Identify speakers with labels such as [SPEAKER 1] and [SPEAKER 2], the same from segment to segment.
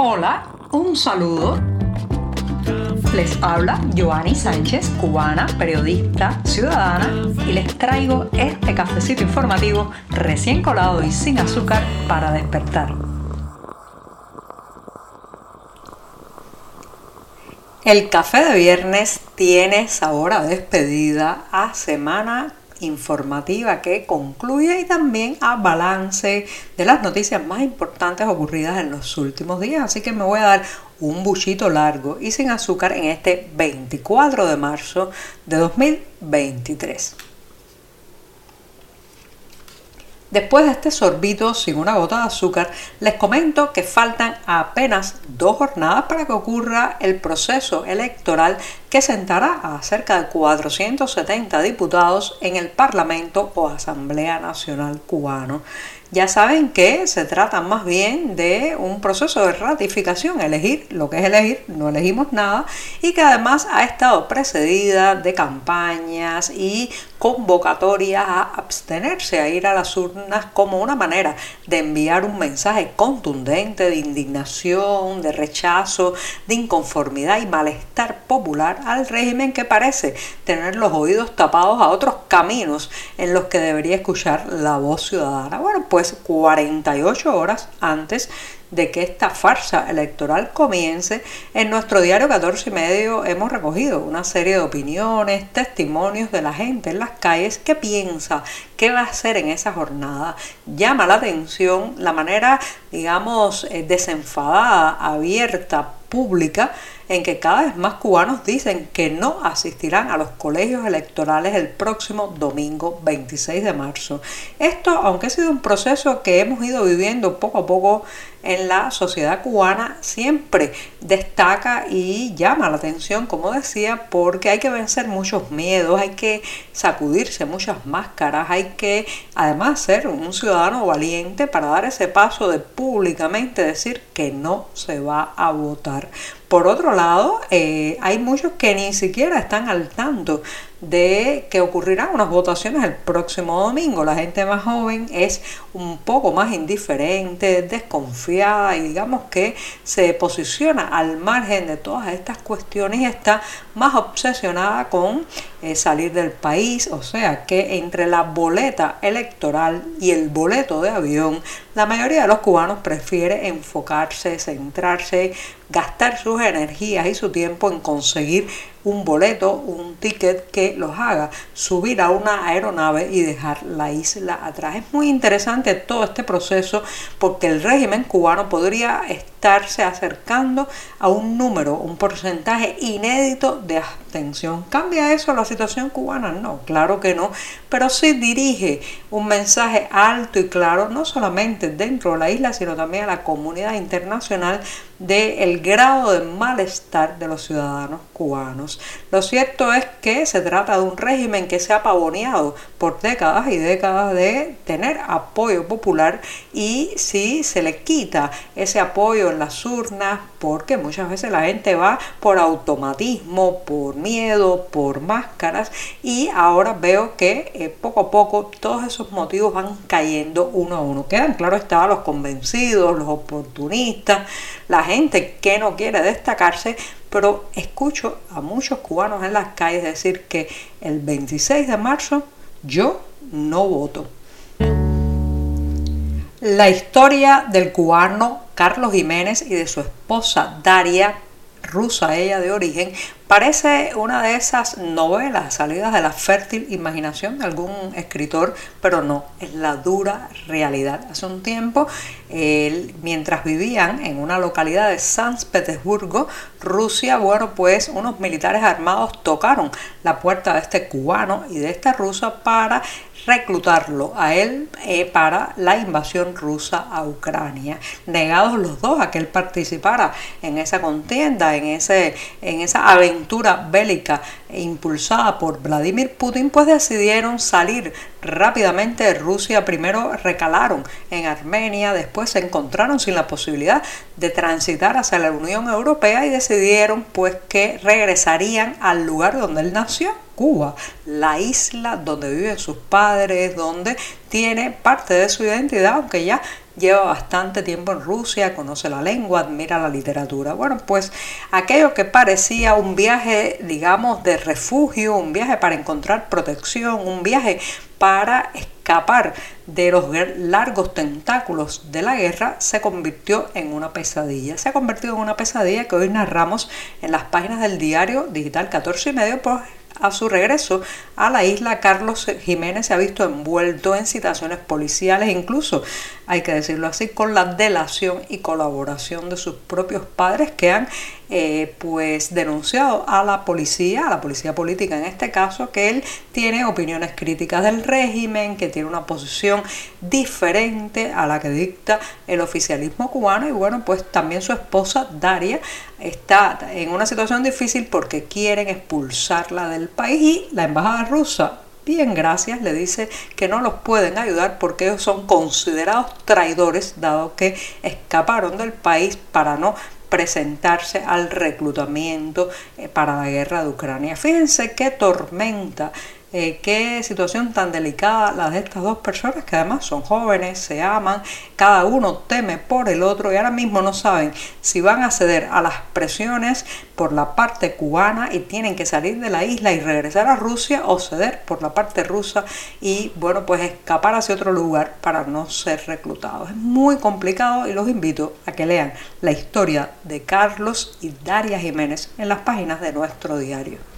[SPEAKER 1] Hola, un saludo. Les habla Joanny Sánchez, cubana, periodista, ciudadana, y les traigo este cafecito informativo recién colado y sin azúcar para despertar. El café de viernes tiene sabor a despedida a semana informativa que concluye y también a balance de las noticias más importantes ocurridas en los últimos días. Así que me voy a dar un buchito largo y sin azúcar en este 24 de marzo de 2023. Después de este sorbito sin una gota de azúcar, les comento que faltan apenas dos jornadas para que ocurra el proceso electoral que sentará a cerca de 470 diputados en el Parlamento o Asamblea Nacional Cubano. Ya saben que se trata más bien de un proceso de ratificación, elegir lo que es elegir, no elegimos nada, y que además ha estado precedida de campañas y convocatorias a abstenerse a ir a las urnas como una manera de enviar un mensaje contundente de indignación, de rechazo, de inconformidad y malestar popular al régimen que parece tener los oídos tapados a otros caminos en los que debería escuchar la voz ciudadana. Bueno, pues 48 horas antes de que esta farsa electoral comience, en nuestro diario 14 y medio hemos recogido una serie de opiniones, testimonios de la gente en las calles que piensa qué va a hacer en esa jornada. Llama la atención la manera, digamos, eh, desenfadada, abierta, pública en que cada vez más cubanos dicen que no asistirán a los colegios electorales el próximo domingo 26 de marzo. Esto, aunque ha sido un proceso que hemos ido viviendo poco a poco en la sociedad cubana, siempre destaca y llama la atención, como decía, porque hay que vencer muchos miedos, hay que sacudirse muchas máscaras, hay que además ser un ciudadano valiente para dar ese paso de públicamente decir que no se va a votar. Por otro lado, eh, hay muchos que ni siquiera están al tanto de que ocurrirán unas votaciones el próximo domingo. La gente más joven es un poco más indiferente, desconfiada y digamos que se posiciona al margen de todas estas cuestiones y está más obsesionada con eh, salir del país. O sea que entre la boleta electoral y el boleto de avión, la mayoría de los cubanos prefiere enfocarse, centrarse, gastar sus energías y su tiempo en conseguir un boleto, un ticket que los haga subir a una aeronave y dejar la isla atrás. Es muy interesante todo este proceso porque el régimen cubano podría estarse acercando a un número, un porcentaje inédito de abstención. ¿Cambia eso la situación cubana? No, claro que no, pero sí dirige un mensaje alto y claro, no solamente dentro de la isla, sino también a la comunidad internacional del grado de malestar de los ciudadanos cubanos. Lo cierto es que se trata de un régimen que se ha pavoneado por décadas y décadas de tener apoyo popular y si se le quita ese apoyo en las urnas, porque muchas veces la gente va por automatismo, por miedo, por máscaras y ahora veo que eh, poco a poco todos esos motivos van cayendo uno a uno. Quedan claro estaban los convencidos, los oportunistas, la gente que no quiere destacarse, pero escucho a muchos cubanos en las calles decir que el 26 de marzo yo no voto. La historia del cubano Carlos Jiménez y de su esposa Daria rusa ella de origen, parece una de esas novelas salidas de la fértil imaginación de algún escritor, pero no, es la dura realidad. Hace un tiempo, mientras vivían en una localidad de San Petersburgo, Rusia, bueno, pues unos militares armados tocaron la puerta de este cubano y de esta rusa para reclutarlo a él eh, para la invasión rusa a Ucrania. Negados los dos a que él participara en esa contienda, en, ese, en esa aventura bélica impulsada por Vladimir Putin, pues decidieron salir rápidamente de Rusia. Primero recalaron en Armenia, después se encontraron sin la posibilidad de transitar hacia la Unión Europea y decidieron pues que regresarían al lugar donde él nació Cuba, la isla donde viven sus padres, donde tiene parte de su identidad, aunque ya lleva bastante tiempo en Rusia, conoce la lengua, admira la literatura. Bueno, pues aquello que parecía un viaje, digamos, de refugio, un viaje para encontrar protección, un viaje para escapar de los largos tentáculos de la guerra se convirtió en una pesadilla. Se ha convertido en una pesadilla que hoy narramos en las páginas del diario digital 14 y medio, pues a su regreso a la isla, Carlos Jiménez se ha visto envuelto en situaciones policiales, incluso, hay que decirlo así, con la delación y colaboración de sus propios padres que han eh, pues denunciado a la policía, a la policía política en este caso, que él tiene opiniones críticas del régimen, que tiene una posición diferente a la que dicta el oficialismo cubano. Y bueno, pues también su esposa Daria está en una situación difícil porque quieren expulsarla del país. Y la embajada rusa bien gracias, le dice que no los pueden ayudar porque ellos son considerados traidores, dado que escaparon del país para no presentarse al reclutamiento eh, para la guerra de Ucrania. Fíjense qué tormenta eh, qué situación tan delicada la de estas dos personas que además son jóvenes, se aman, cada uno teme por el otro y ahora mismo no saben si van a ceder a las presiones por la parte cubana y tienen que salir de la isla y regresar a Rusia o ceder por la parte rusa y bueno pues escapar hacia otro lugar para no ser reclutados. Es muy complicado y los invito a que lean la historia de Carlos y Daria Jiménez en las páginas de nuestro diario.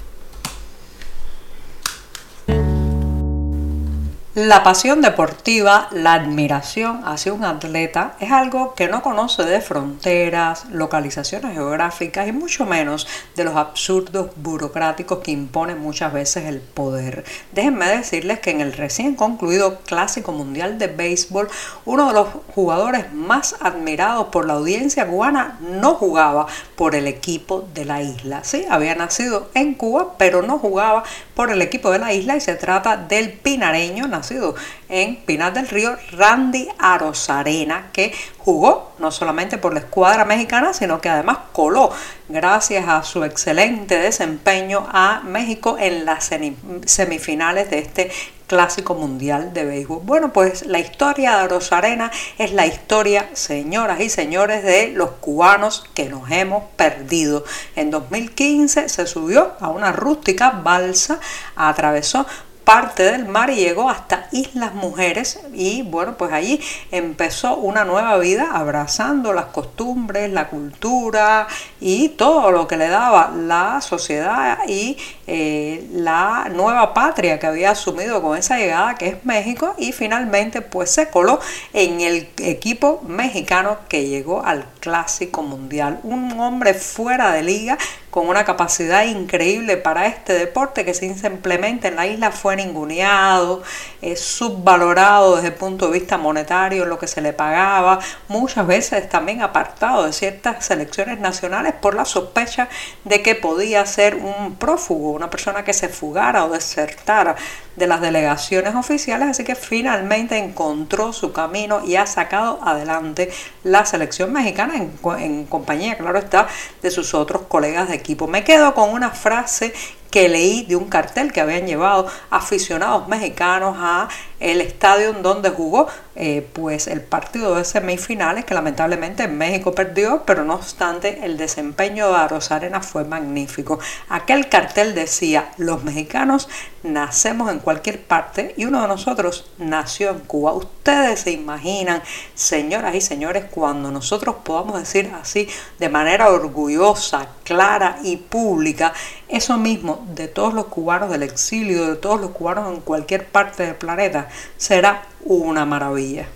[SPEAKER 1] La pasión deportiva, la admiración hacia un atleta es algo que no conoce de fronteras, localizaciones geográficas y mucho menos de los absurdos burocráticos que impone muchas veces el poder. Déjenme decirles que en el recién concluido Clásico Mundial de Béisbol, uno de los jugadores más admirados por la audiencia cubana no jugaba por el equipo de la isla. Sí, había nacido en Cuba, pero no jugaba por el equipo de la isla y se trata del pinareño nacido en Pinar del Río, Randy Arosarena, que jugó no solamente por la escuadra mexicana, sino que además coló, gracias a su excelente desempeño, a México en las semifinales de este clásico mundial de béisbol. Bueno, pues la historia de Arosarena es la historia, señoras y señores, de los cubanos que nos hemos perdido. En 2015 se subió a una rústica balsa, atravesó parte del mar y llegó hasta Islas Mujeres y bueno, pues allí empezó una nueva vida abrazando las costumbres, la cultura y todo lo que le daba la sociedad y eh, la nueva patria que había asumido con esa llegada que es México y finalmente pues se coló en el equipo mexicano que llegó al Clásico Mundial. Un hombre fuera de liga con una capacidad increíble para este deporte que simplemente en la isla fue ninguneado, es subvalorado desde el punto de vista monetario, lo que se le pagaba, muchas veces también apartado de ciertas selecciones nacionales por la sospecha de que podía ser un prófugo, una persona que se fugara o desertara de las delegaciones oficiales, así que finalmente encontró su camino y ha sacado adelante la selección mexicana en, en compañía, claro está, de sus otros colegas de equipo. Me quedo con una frase que leí de un cartel que habían llevado aficionados mexicanos a el estadio donde jugó eh, pues el partido de semifinales que lamentablemente México perdió pero no obstante el desempeño de Rosarena fue magnífico. Aquel cartel decía los mexicanos nacemos en cualquier parte y uno de nosotros nació en Cuba ustedes se imaginan señoras y señores cuando nosotros podamos decir así de manera orgullosa clara y pública eso mismo de todos los cubanos del exilio de todos los cubanos en cualquier parte del planeta será una maravilla.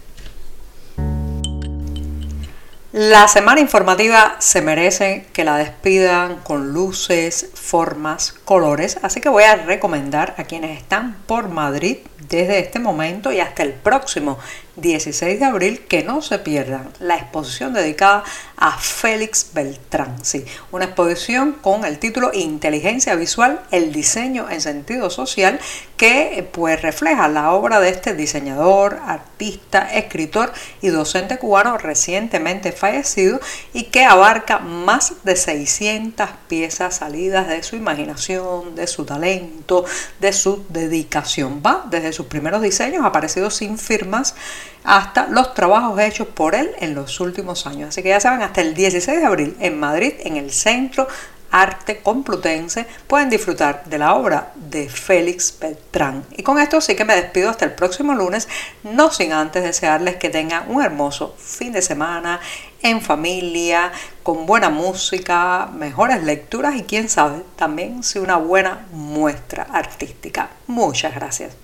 [SPEAKER 1] La semana informativa se merece que la despidan con luces, formas, colores, así que voy a recomendar a quienes están por Madrid desde este momento y hasta el próximo 16 de abril que no se pierdan la exposición dedicada a Félix Beltrán. Sí, una exposición con el título Inteligencia Visual, el diseño en sentido social que pues refleja la obra de este diseñador, artista, escritor y docente cubano recientemente fallecido y que abarca más de 600 piezas salidas de su imaginación, de su talento, de su dedicación. Va desde sus primeros diseños aparecidos sin firmas hasta los trabajos hechos por él en los últimos años. Así que ya saben, hasta el 16 de abril en Madrid, en el Centro Arte Complutense, pueden disfrutar de la obra de Félix Beltrán. Y con esto sí que me despido hasta el próximo lunes, no sin antes desearles que tengan un hermoso fin de semana en familia, con buena música, mejores lecturas y quién sabe, también si una buena muestra artística. Muchas gracias.